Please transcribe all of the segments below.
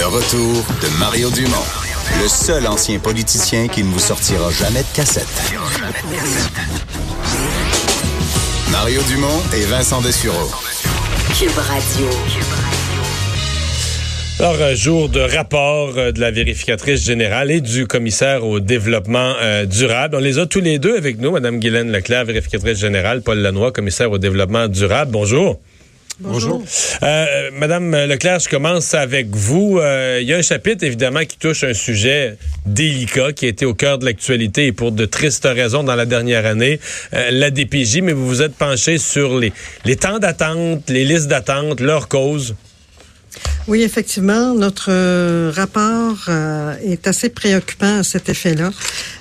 Le retour de Mario Dumont, le seul ancien politicien qui ne vous sortira jamais de cassette. Mario Dumont et Vincent Dessureau. Cube Radio. Alors, un jour de rapport euh, de la vérificatrice générale et du commissaire au développement euh, durable. On les a tous les deux avec nous, Mme Guylaine Leclerc, vérificatrice générale, Paul Lanois, commissaire au développement durable. Bonjour. Bonjour. Euh, Madame Leclerc, je commence avec vous. Euh, il y a un chapitre, évidemment, qui touche un sujet délicat qui a été au cœur de l'actualité et pour de tristes raisons dans la dernière année, euh, la DPJ, mais vous vous êtes penché sur les, les temps d'attente, les listes d'attente, leurs causes. Oui, effectivement, notre euh, rapport euh, est assez préoccupant à cet effet-là.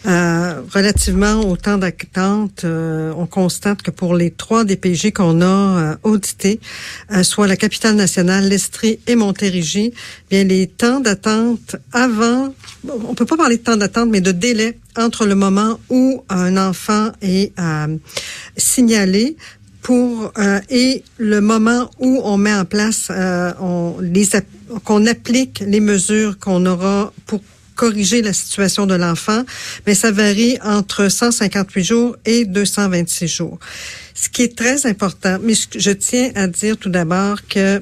Euh, relativement au temps d'attente, on constate que pour les trois DPJ qu'on a audités, soit la capitale nationale, l'Estrie et Montérégie, bien les temps d'attente avant, on peut pas parler de temps d'attente, mais de délai entre le moment où un enfant est signalé pour euh, et le moment où on met en place, euh, on les qu'on applique les mesures qu'on aura pour corriger la situation de l'enfant, mais ça varie entre 158 jours et 226 jours. Ce qui est très important, mais je tiens à dire tout d'abord que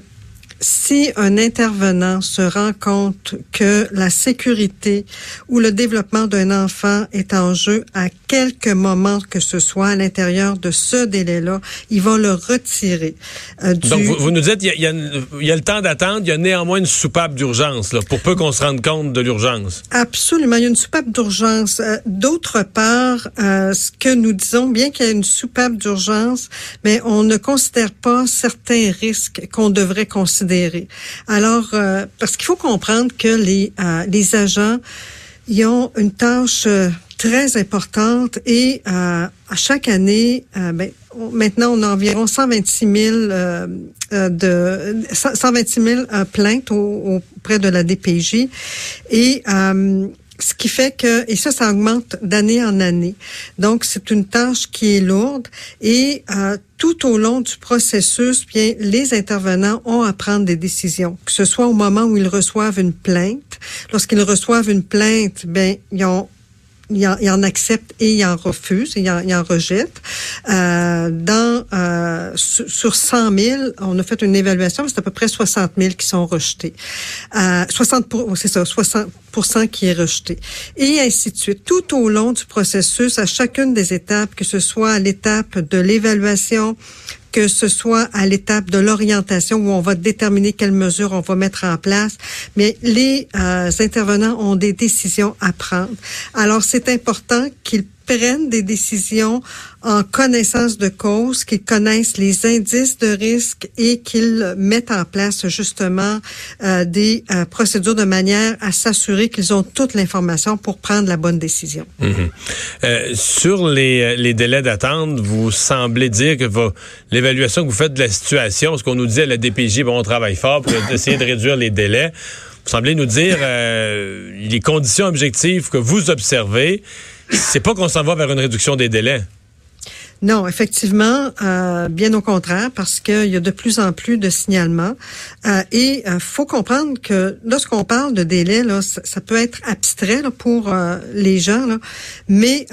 si un intervenant se rend compte que la sécurité ou le développement d'un enfant est en jeu à quelque moment que ce soit à l'intérieur de ce délai-là, il va le retirer. Euh, Donc, vous, nous dites, il y, a, y a, le temps d'attendre, il y a néanmoins une soupape d'urgence, pour peu qu'on se rende compte de l'urgence. Absolument, il y a une soupape d'urgence. Euh, d'autre part, euh, ce que nous disons, bien qu'il y ait une soupape d'urgence, mais on ne considère pas certains risques qu'on devrait considérer alors, euh, parce qu'il faut comprendre que les, euh, les agents, ils ont une tâche euh, très importante et à chaque année, ben, maintenant on a environ 126 000 de 126 000 plaintes auprès de la DPJ et ce qui fait que, et ça, ça augmente d'année en année. Donc, c'est une tâche qui est lourde et euh, tout au long du processus, bien, les intervenants ont à prendre des décisions, que ce soit au moment où ils reçoivent une plainte. Lorsqu'ils reçoivent une plainte, bien, ils ont il en, il en, accepte et il en refuse, il en, il en rejette. Euh, dans euh, sur 100 000, on a fait une évaluation, c'est à peu près 60 000 qui sont rejetés. Euh, 60 c'est ça, 60 qui est rejeté. Et ainsi de suite. Tout au long du processus, à chacune des étapes, que ce soit à l'étape de l'évaluation, que ce soit à l'étape de l'orientation où on va déterminer quelles mesures on va mettre en place, mais les euh, intervenants ont des décisions à prendre. Alors, c'est important qu'ils prennent des décisions en connaissance de cause, qu'ils connaissent les indices de risque et qu'ils mettent en place justement euh, des euh, procédures de manière à s'assurer qu'ils ont toute l'information pour prendre la bonne décision. Mhm. Euh, sur les, les délais d'attente, vous semblez dire que l'évaluation que vous faites de la situation, ce qu'on nous dit à la DPJ, bon, on travaille fort pour essayer de réduire les délais. Vous semblez nous dire les conditions objectives que vous observez, c'est pas qu'on s'en va vers une réduction des délais. Non, effectivement, euh, bien au contraire, parce qu'il y a de plus en plus de signalements. Euh, et il euh, faut comprendre que lorsqu'on parle de délai, là, ça, peut être abstrait pour euh, les gens, là, mais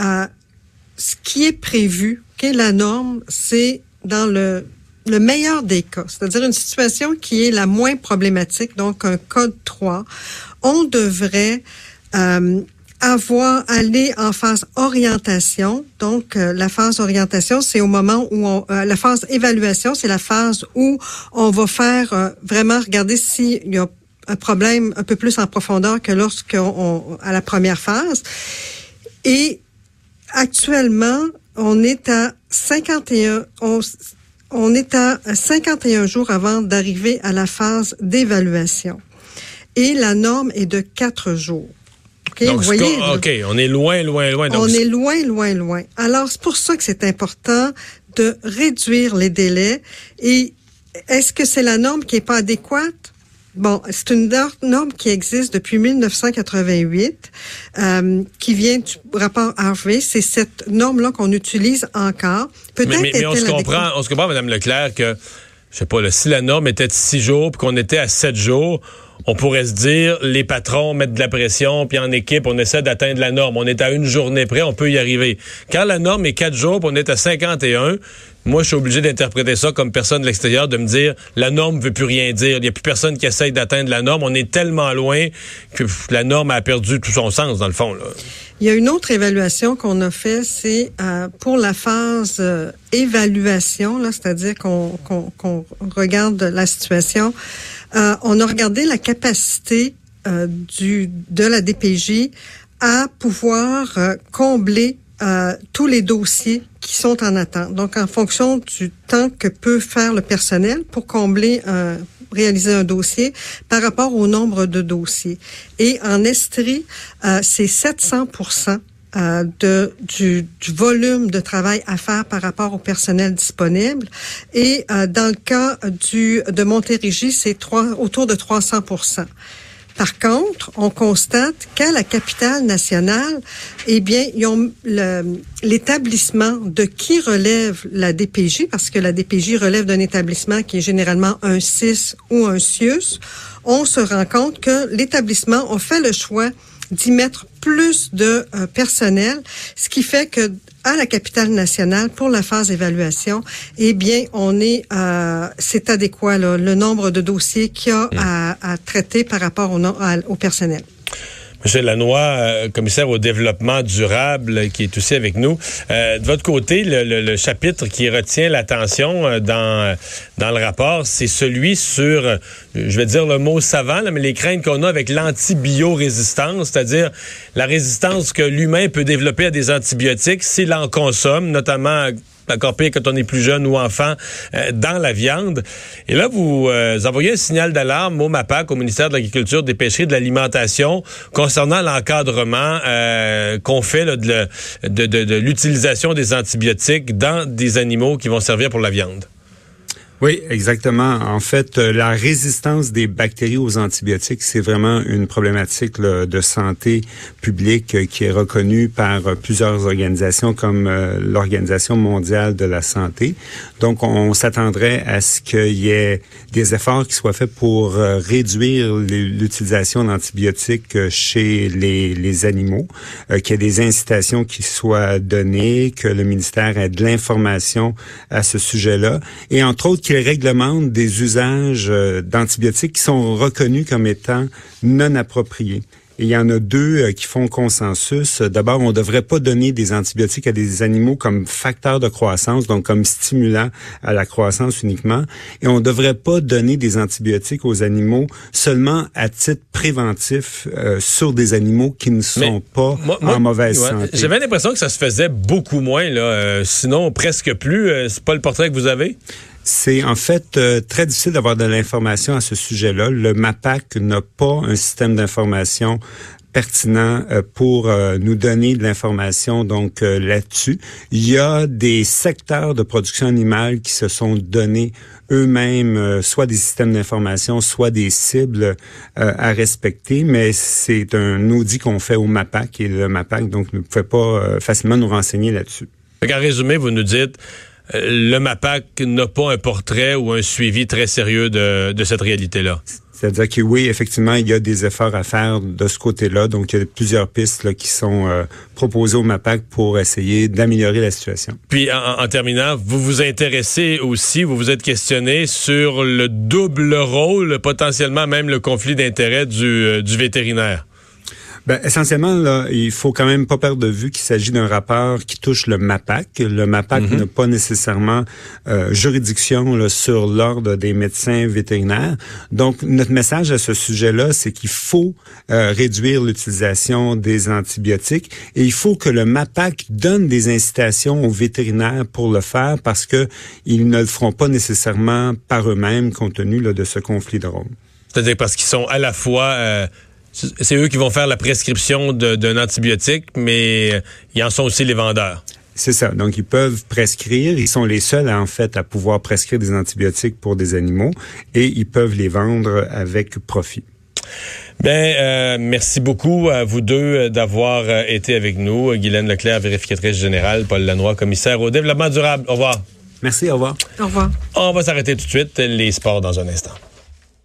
ce qui est prévu, okay, la norme, c'est dans le le meilleur des cas, c'est-à-dire une situation qui est la moins problématique, donc un code 3, on devrait avoir aller en phase orientation. Donc, euh, la phase orientation, c'est au moment où on, euh, la phase évaluation, c'est la phase où on va faire euh, vraiment regarder s'il y a un problème un peu plus en profondeur que lorsqu'on à la première phase. Et actuellement, on est à 51 on, on est à 51 jours avant d'arriver à la phase d'évaluation. Et la norme est de 4 jours. OK, on est loin, loin, loin. on est loin, loin, loin. Alors, c'est pour ça que c'est important de réduire les délais. Et est-ce que c'est la norme qui est pas adéquate? Bon, c'est une norme qui existe depuis 1988, euh, qui vient du rapport Harvey. C'est cette norme-là qu'on utilise encore. Peut-être mais, mais, on se comprend, on se comprend, Madame Leclerc, que je sais pas, si la norme était de six jours, puis qu'on était à sept jours, on pourrait se dire, les patrons mettent de la pression, puis en équipe, on essaie d'atteindre la norme. On est à une journée près, on peut y arriver. Quand la norme est quatre jours, puis on est à 51, moi, je suis obligé d'interpréter ça comme personne de l'extérieur, de me dire la norme veut plus rien dire. Il n'y a plus personne qui essaye d'atteindre la norme. On est tellement loin que la norme a perdu tout son sens, dans le fond. Il y a une autre évaluation qu'on a fait, c'est euh, pour la phase euh, évaluation, c'est-à-dire qu'on regarde la situation. Euh, on a regardé la capacité euh, de la DPJ à pouvoir euh, combler tous les dossiers qui sont en attente. Donc, en fonction du temps que peut faire le personnel pour combler un réaliser un dossier par rapport au nombre de dossiers. Et en Estrie, c'est 700 euh, de, du, du, volume de travail à faire par rapport au personnel disponible. Et euh, dans le cas du de Montérégie, c'est autour de 300 par contre, on constate qu'à la capitale nationale, eh bien, ils ont l'établissement de qui relève la DPJ, parce que la DPJ relève d'un établissement qui est généralement un CIS ou un CIUS. On se rend compte que l'établissement a fait le choix d'y mettre plus de euh, personnel, ce qui fait que à la capitale nationale pour la phase évaluation, eh bien, on est, euh, c'est adéquat là, le nombre de dossiers qu'il y a mmh. à, à, traiter par rapport au, à, au personnel. Monsieur Lanois, euh, commissaire au développement durable, qui est aussi avec nous. Euh, de votre côté, le, chapitre qui retient l'attention euh, dans, dans le rapport, c'est celui sur, je vais dire le mot savant, mais les craintes qu'on a avec l'antibiorésistance, c'est-à-dire la résistance que l'humain peut développer à des antibiotiques s'il en consomme, notamment encore pire quand on est plus jeune ou enfant, euh, dans la viande. Et là, vous euh, envoyez un signal d'alarme au MAPAC, au ministère de l'Agriculture, des Pêcheries, de l'Alimentation, concernant l'encadrement euh, qu'on fait de l'utilisation des antibiotiques dans des animaux qui vont servir pour la viande. Oui, exactement. En fait, euh, la résistance des bactéries aux antibiotiques, c'est vraiment une problématique de santé publique euh, qui est reconnue par euh, plusieurs organisations comme l'Organisation mondiale de la santé. Donc, on s'attendrait à ce qu'il y ait des efforts qui soient faits pour réduire l'utilisation d'antibiotiques chez les, les animaux, qu'il y ait des incitations qui soient données, que le ministère ait de l'information à ce sujet-là, et entre autres qui réglemente des usages euh, d'antibiotiques qui sont reconnus comme étant non appropriés. Et il y en a deux euh, qui font consensus. D'abord, on ne devrait pas donner des antibiotiques à des animaux comme facteur de croissance, donc comme stimulant à la croissance uniquement. Et on ne devrait pas donner des antibiotiques aux animaux seulement à titre préventif euh, sur des animaux qui ne sont pas en mauvaise santé. J'avais l'impression que ça se faisait beaucoup moins, là. sinon presque plus. c'est pas le portrait que vous avez? C'est en fait euh, très difficile d'avoir de l'information à ce sujet-là. Le MAPAC n'a pas un système d'information pertinent euh, pour euh, nous donner de l'information donc là-dessus. Il y a des secteurs de production animale qui se sont donnés eux-mêmes soit des systèmes d'information, soit des cibles à respecter, mais c'est un audit qu'on fait au MAPAC et le MAPAC donc ne pouvait pas facilement nous renseigner là-dessus. En résumé, vous nous dites euh, le MAPAC n'a pas un portrait ou un suivi très sérieux de, de cette réalité-là. C'est-à-dire que oui, effectivement, il y a des efforts à faire de ce côté-là. Donc, il y a plusieurs pistes là, qui sont euh, proposées au MAPAC pour essayer d'améliorer la situation. Puis, en, en, terminant, vous vous intéressez aussi, vous vous êtes questionné sur le double rôle, potentiellement même le conflit d'intérêts du, euh, du vétérinaire. Ben, essentiellement, là, il faut quand même pas perdre de vue qu'il s'agit d'un rapport qui touche le MAPAC. Le MAPAC mhm. n'a pas nécessairement euh, juridiction là, sur l'ordre des médecins vétérinaires. Donc, notre message à ce sujet-là, c'est qu'il faut euh, réduire l'utilisation des antibiotiques et il faut que le MAPAC donne des incitations aux vétérinaires pour le faire parce que ils ne le feront pas nécessairement par eux-mêmes compte tenu là, de ce conflit de rôle. C'est-à-dire parce qu'ils sont à la fois euh, c'est eux qui vont faire la prescription d'un antibiotique, mais ils en sont aussi les vendeurs. C'est ça. Donc, ils peuvent prescrire. Ils sont les seuls, en fait, à pouvoir prescrire des antibiotiques pour des animaux et ils peuvent les vendre avec profit. Ben, euh, merci beaucoup à vous deux euh, d'avoir euh, été avec nous. Guylaine Leclerc, vérificatrice générale, Paul Lanois, commissaire au développement durable. Au revoir. Merci, au revoir. Au revoir. On va s'arrêter tout de suite. Les sports dans un instant.